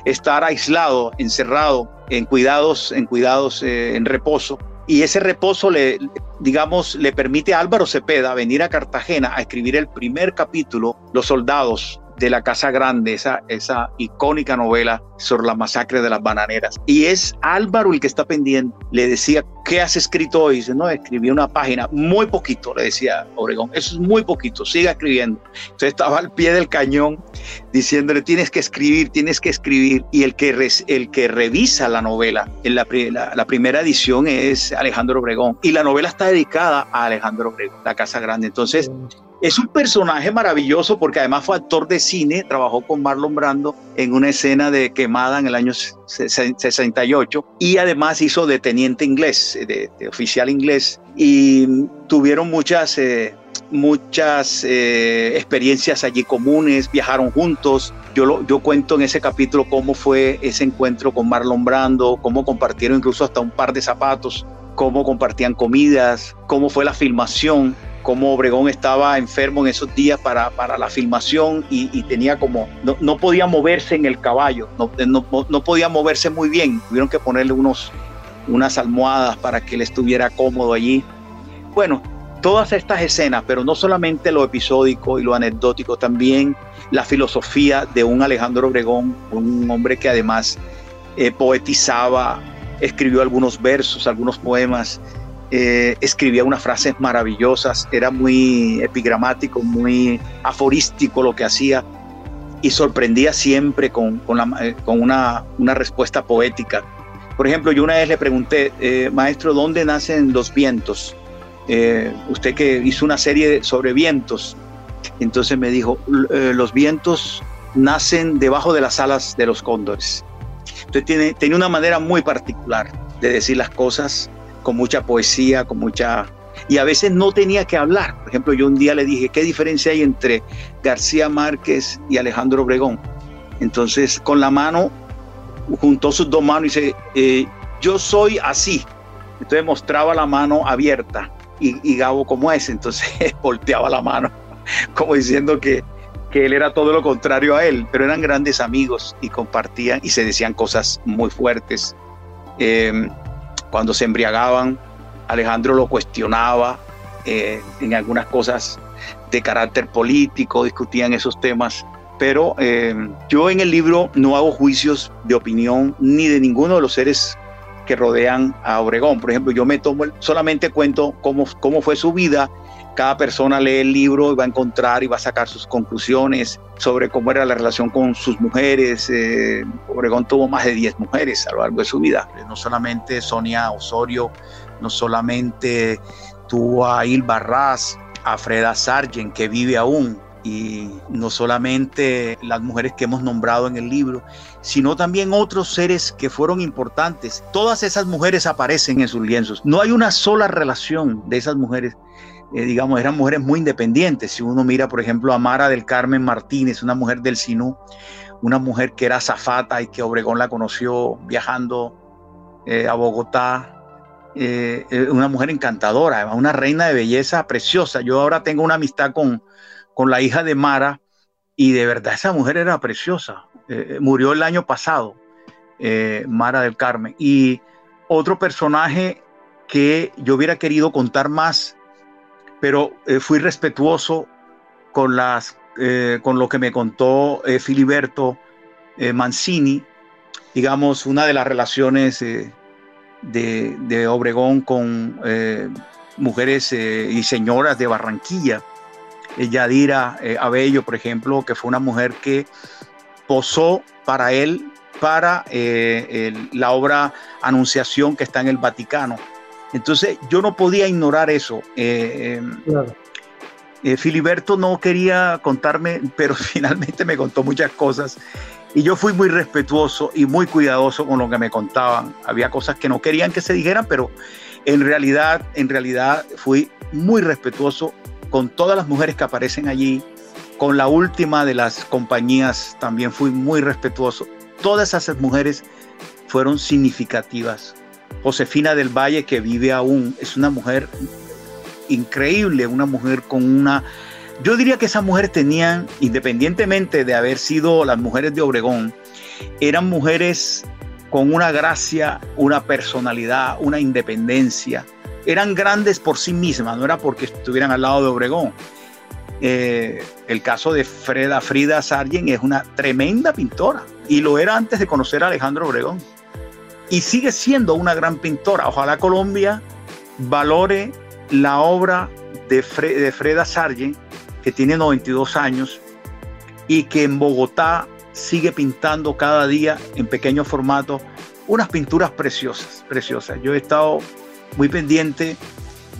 estar aislado, encerrado en cuidados, en cuidados, eh, en reposo. Y ese reposo le, digamos, le permite a Álvaro Cepeda venir a Cartagena a escribir el primer capítulo, Los soldados, de la Casa Grande, esa, esa icónica novela sobre la masacre de las bananeras. Y es Álvaro el que está pendiente. Le decía, ¿qué has escrito hoy? Dice, no, escribí una página, muy poquito, le decía Obregón, eso es muy poquito, siga escribiendo. Entonces estaba al pie del cañón diciéndole, tienes que escribir, tienes que escribir. Y el que, el que revisa la novela en la primera edición es Alejandro Obregón. Y la novela está dedicada a Alejandro Obregón, La Casa Grande. Entonces, es un personaje maravilloso porque además fue actor de cine, trabajó con Marlon Brando en una escena de quemada en el año 68 y además hizo de teniente inglés, de, oficial inglés y tuvieron muchas, eh, muchas eh, experiencias allí comunes, viajaron juntos. Yo, lo, yo cuento en ese capítulo cómo fue ese encuentro con Marlon Brando, cómo compartieron incluso hasta un par de zapatos, cómo compartían comidas, cómo fue la filmación cómo Obregón estaba enfermo en esos días para, para la filmación y, tenía como, no, no, podía moverse en el caballo, no, no, no, podía moverse muy bien, tuvieron que ponerle unos, unas almohadas para que él estuviera cómodo allí. Bueno, todas estas escenas, pero no solamente lo episódico y lo anecdótico, también la filosofía de un Alejandro Obregón, un hombre que además eh, poetizaba, escribió algunos versos, algunos poemas, eh, escribía unas frases maravillosas, era muy epigramático, muy aforístico lo que hacía y sorprendía siempre con, eh, una, respuesta poética. Por ejemplo, yo una vez le pregunté, maestro, ¿dónde nacen los vientos? usted que hizo una serie sobre vientos, entonces me dijo, los vientos nacen debajo de las alas de los cóndores. Entonces tiene, tiene una manera muy particular de decir las cosas con mucha poesía, con mucha... Y a veces no tenía que hablar. Por ejemplo, yo un día le dije, ¿qué diferencia hay entre García Márquez y Alejandro Obregón? Entonces, con la mano, juntó sus dos manos y dice, eh, yo soy así. Entonces mostraba la mano abierta y, y Gabo como es. Entonces volteaba la mano, como diciendo que, que él era todo lo contrario a él, pero eran grandes amigos y compartían y se decían cosas muy fuertes. Em, cuando se embriagaban, Alejandro lo cuestionaba eh, en algunas cosas de carácter político, discutían esos temas, pero em, yo en el libro no hago juicios de opinión ni de ninguno de los seres que rodean a Obregón. Por ejemplo, yo me tomo, solamente cuento cómo, cómo fue su vida cada persona lee el libro y va a encontrar y va a sacar sus conclusiones sobre cómo era la relación con sus mujeres. Eh, Obregón tuvo más de 10 mujeres a lo largo de su vida. No solamente Sonia Osorio, no solamente tuvo a Il Barras, a Freda Sargent, que vive aún, y no solamente las mujeres que hemos nombrado en el libro, sino también otros seres que fueron importantes. Todas esas mujeres aparecen en sus lienzos. No hay una sola relación de esas mujeres eh, digamos, eran mujeres muy independientes. Si uno mira, por ejemplo, a Mara del Carmen Martínez, una mujer del Sinú, una mujer que era zafata y que Obregón la conoció viajando eh, a Bogotá, eh, una mujer encantadora, una reina de belleza preciosa. Yo ahora tengo una amistad con, con la hija de Mara y de verdad esa mujer era preciosa. murió el año pasado, Mara del Carmen. Y otro personaje que yo hubiera querido contar más pero eh, fui respetuoso con, las, eh, con lo que me contó eh, Filiberto Mancini, digamos, una de las relaciones de, de, Obregón con mujeres y señoras de Barranquilla. Yadira Abello, por ejemplo, que fue una mujer que posó para él para la obra Anunciación que está en el Vaticano entonces yo no podía ignorar eso. Eh, claro. Eh, Filiberto no quería contarme, pero finalmente me contó muchas cosas y yo fui muy respetuoso y muy cuidadoso con lo que me contaban. Había cosas que no querían que se dijeran, pero en realidad, en realidad fui muy respetuoso con todas las mujeres que aparecen allí. Con la última de las compañías también fui muy respetuoso. Todas esas mujeres fueron significativas Josefina del Valle, que vive aún, es una mujer increíble, una mujer con una... Yo diría que esas mujeres tenían, independientemente de haber sido las mujeres de Obregón, eran mujeres con una gracia, una personalidad, una independencia. Eran grandes por sí mismas, no era porque estuvieran al lado de Obregón. Eh, el caso de Freda, Frida Sargent es una tremenda pintora y lo era antes de conocer a Alejandro Obregón y sigue siendo una gran pintora. Ojalá Colombia valore la obra de, Freda Sargent, que tiene 92 años y que en Bogotá sigue pintando cada día en pequeño formato unas pinturas preciosas, preciosas. Yo he estado muy pendiente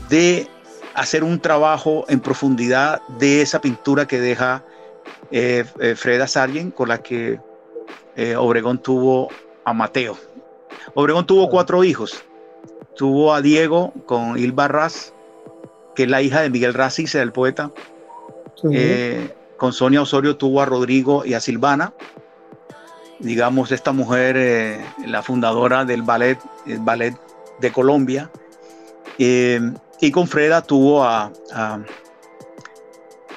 de hacer un trabajo en profundidad de esa pintura que deja eh, eh, Freda Sargent, con la que eh, Obregón tuvo a Mateo. Obregón tuvo cuatro hijos. Tuvo a Diego con Ilba Raz, que es la hija de Miguel Racis, el poeta. Eh, con Sonia Osorio tuvo a Rodrigo y a Silvana. Digamos, esta mujer, eh, la fundadora del ballet, el ballet de Colombia. Eh, y con Freda tuvo a, a,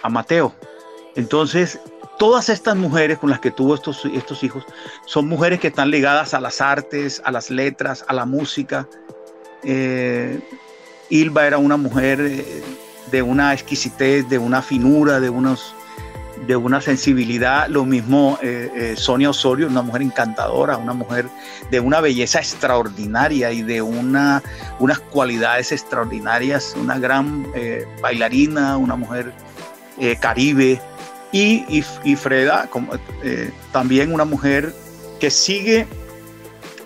a Mateo. Entonces, todas estas mujeres con las que tuvo estos, estos hijos son mujeres que están ligadas a las artes, a las letras, a la música. Eh, Ilva era una mujer eh, de una exquisitez, de una finura, de unos de una sensibilidad, lo mismo eh, Sonia Osorio, una mujer encantadora, una mujer de una belleza extraordinaria y de una, unas cualidades extraordinarias, una gran bailarina, una mujer caribe, y, y, Freda, como, también una mujer que sigue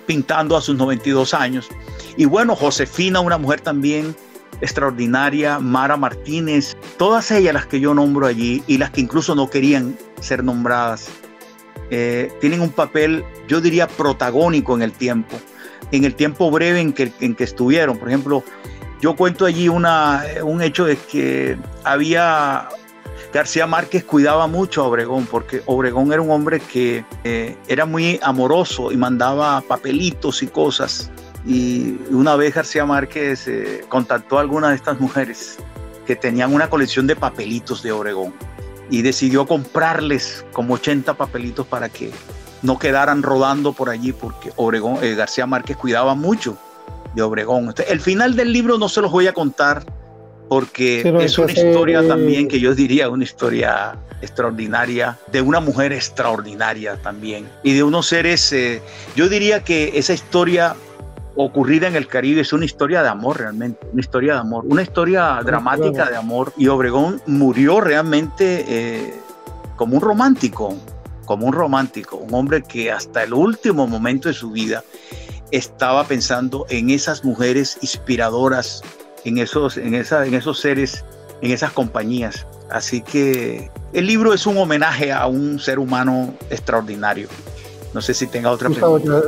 pintando a sus 92 años. Y bueno, Josefina, una mujer también extraordinaria, Mara Martínez, todas ellas las que yo nombro allí y las que incluso no querían ser nombradas, eh, tienen un papel, yo diría, protagónico en el tiempo, en el tiempo breve en que, en que estuvieron. Por ejemplo, yo cuento allí una, un hecho de que había García Márquez cuidaba mucho a Obregón, porque Obregón era un hombre que eh, era muy amoroso y mandaba papelitos y cosas y una vez García Márquez eh, contactó a alguna de estas mujeres que tenían una colección de papelitos de Obregón y decidió comprarles como 80 papelitos para que no quedaran rodando por allí porque Obregón, eh, García Márquez cuidaba mucho de Obregón. el final del libro no se los voy a contar porque es una historia también que yo diría una historia extraordinaria, de una mujer extraordinaria también y de unos seres, eh, yo diría que esa historia ocurrida en el Caribe es una historia de amor realmente, una historia de amor, una historia dramática de amor. Y Obregón murió realmente eh, como un romántico, como un romántico, un hombre que hasta el último momento de su vida estaba pensando en esas mujeres inspiradoras, en esos, en esa, en esos seres, en esas compañías. Así que el libro es un homenaje a un ser humano extraordinario. No sé si tenga otra pregunta.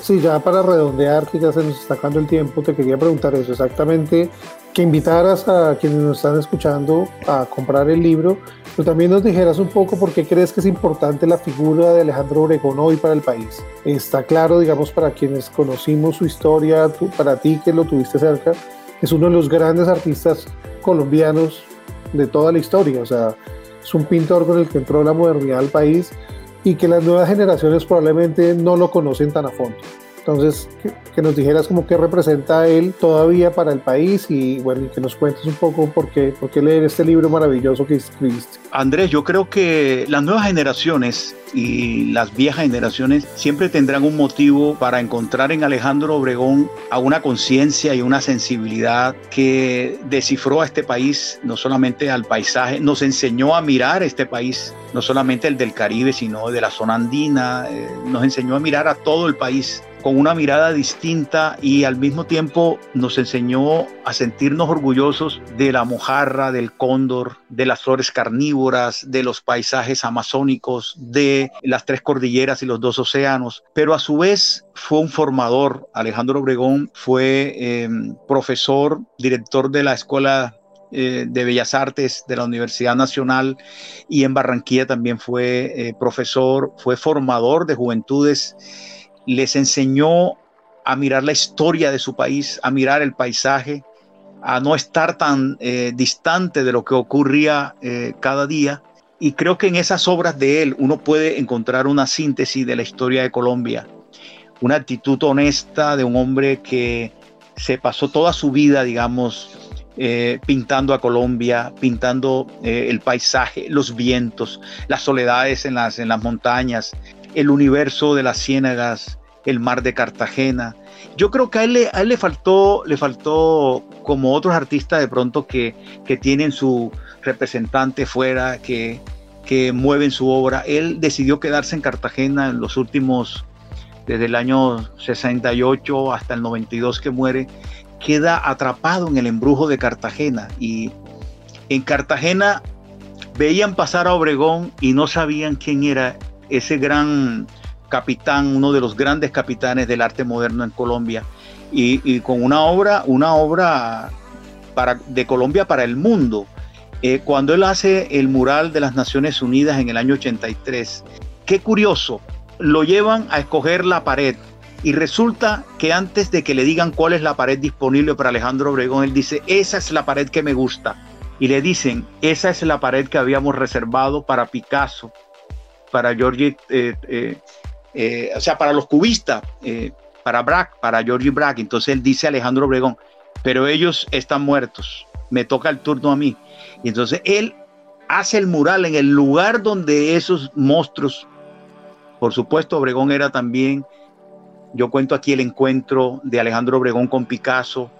Sí, ya para redondear, que ya se nos está acabando el tiempo, te quería preguntar eso exactamente, que invitaras a quienes nos están escuchando a comprar el libro, pero también nos dijeras un poco por qué crees que es importante la figura de Alejandro Obregón hoy para el país. Está claro, digamos, para quienes conocimos su historia, para ti que lo tuviste cerca, es uno de los grandes artistas colombianos de toda la historia, o sea, es un pintor con el que entró la modernidad al país y que las nuevas generaciones probablemente no lo conocen tan a fondo. Entonces, que, nos dijeras como qué representa él todavía para el país y bueno, y que nos cuentes un poco por qué, por qué leer este libro maravilloso que escribiste. Andrés, yo creo que las nuevas generaciones y las viejas generaciones siempre tendrán un motivo para encontrar en Alejandro Obregón a una conciencia y una sensibilidad que descifró a este país, no solamente al paisaje, nos enseñó a mirar este país, no solamente el del Caribe, sino de la zona andina, eh, nos enseñó a mirar a todo el país con una mirada distinta y al mismo tiempo nos enseñó a sentirnos orgullosos de la mojarra, del cóndor, de las flores carnívoras, de los paisajes amazónicos, de las tres cordilleras y los dos océanos, pero a su vez fue un formador. Alejandro Obregón fue em, profesor, director de la Escuela eh, de Bellas Artes de la Universidad Nacional y en Barranquilla también fue eh, profesor, fue formador de juventudes les enseñó a mirar la historia de su país, a mirar el paisaje, a no estar tan eh, distante de lo que ocurría eh, cada día. Y creo que en esas obras de él uno puede encontrar una síntesis de la historia de Colombia, una actitud honesta de un hombre que se pasó toda su vida, digamos, eh, pintando a Colombia, pintando el paisaje, los vientos, las soledades en las, en las montañas, el universo de las ciénagas, el mar de Cartagena. Yo creo que a él, le, faltó, le faltó, como otros artistas de pronto que, que tienen su representante fuera, que, que mueven su obra, él decidió quedarse en Cartagena en los últimos, desde el año 68 hasta el 92 que muere, queda atrapado en el embrujo de Cartagena y en Cartagena veían pasar a Obregón y no sabían quién era ese gran capitán, uno de los grandes capitanes del arte moderno en Colombia, y, con una obra, una obra para, de Colombia para el mundo. Eh, cuando él hace el mural de las Naciones Unidas en el año 83, qué curioso, lo llevan a escoger la pared y resulta que antes de que le digan cuál es la pared disponible para Alejandro Obregón, él dice, esa es la pared que me gusta. Y le dicen, esa es la pared que habíamos reservado para Picasso, para Georgie, eh, eh, eh, o sea, para los cubistas, para Braque, para Georgie Braque. Entonces él dice a Alejandro Obregón, pero ellos están muertos. me toca el turno a mí. Y entonces él hace el mural en el lugar donde esos monstruos, por supuesto, Obregón era también, yo cuento aquí el encuentro de Alejandro Obregón con Picasso,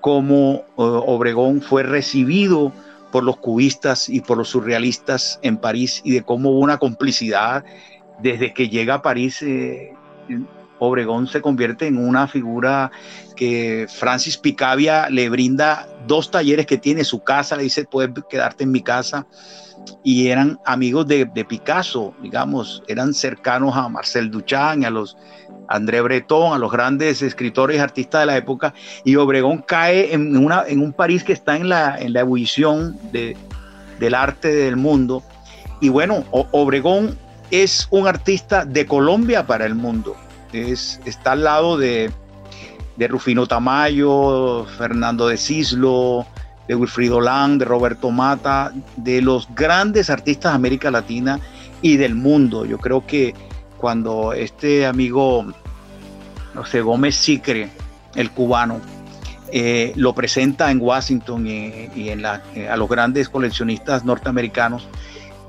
cómo Obregón fue recibido por los cubistas y por los surrealistas en París y de cómo hubo una complicidad desde que llega a París. Eh, Obregón se convierte en una figura que Francis Picabia le brinda dos talleres que tiene, su casa, le dice, puedes quedarte en mi casa, y eran amigos de, Picasso, digamos, eran cercanos a Marcel Duchamp, a los André Breton, a los grandes escritores y artistas de la época, y Obregón cae en, en un París que está en la, en la ebullición de, del arte del mundo. Y bueno, Obregón es un artista de Colombia para el mundo. Es, está al lado de, de Rufino Tamayo, Fernando de Cislo, de Wilfrido Lang, de Roberto Mata, de los grandes artistas de América Latina y del mundo. Yo creo que cuando este amigo José Gómez Sicre, el cubano, eh, lo presenta en Washington y, en la, eh, a los grandes coleccionistas norteamericanos,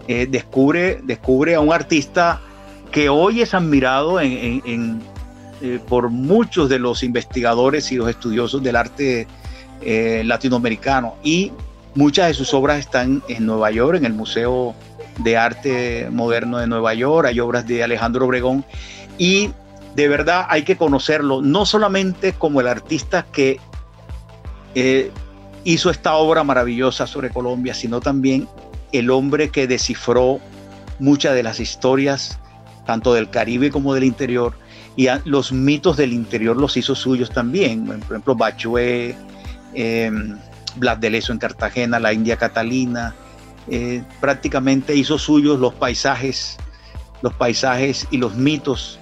eh, descubre, descubre a un artista que hoy es admirado por muchos de los investigadores y los estudiosos del arte latinoamericano. Y muchas de sus obras están en Nueva York, en el Museo de Arte Moderno de Nueva York, hay obras de Alejandro Obregón. Y de verdad hay que conocerlo, no solamente como el artista que eh, hizo esta obra maravillosa sobre Colombia, sino también el hombre que descifró muchas de las historias, tanto del Caribe como del interior, y los mitos del interior los hizo suyos también. Por ejemplo, Bachué, eh, Blas de Leso en Cartagena, la India Catalina, eh, prácticamente hizo suyos los paisajes, los paisajes y los mitos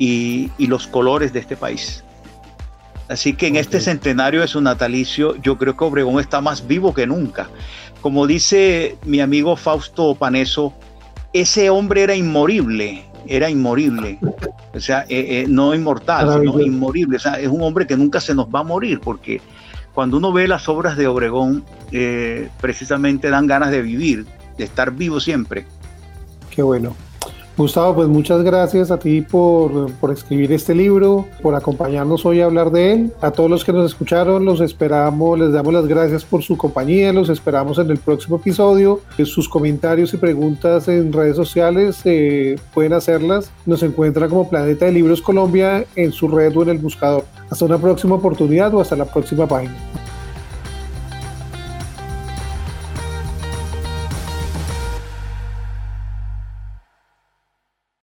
y, los colores de este país. Así que en este centenario de su natalicio, yo creo que Obregón está más vivo que nunca. Como dice mi amigo Fausto Paneso, ese hombre era inmorible, era inmorible. O sea, eh, no inmortal, sino inmorible. O sea, es un hombre que nunca se nos va a morir porque cuando uno ve las obras de Obregón, eh, precisamente dan ganas de vivir, de estar vivo siempre. Qué bueno. Gustavo, pues muchas gracias a ti por, por, escribir este libro, por acompañarnos hoy a hablar de él. A todos los que nos escucharon, los esperamos, les damos las gracias por su compañía, los esperamos en el próximo episodio. Sus comentarios y preguntas en redes sociales eh, pueden hacerlas. Nos encuentra como Planeta de Libros Colombia en su red o en el buscador. Hasta una próxima oportunidad o hasta la próxima página.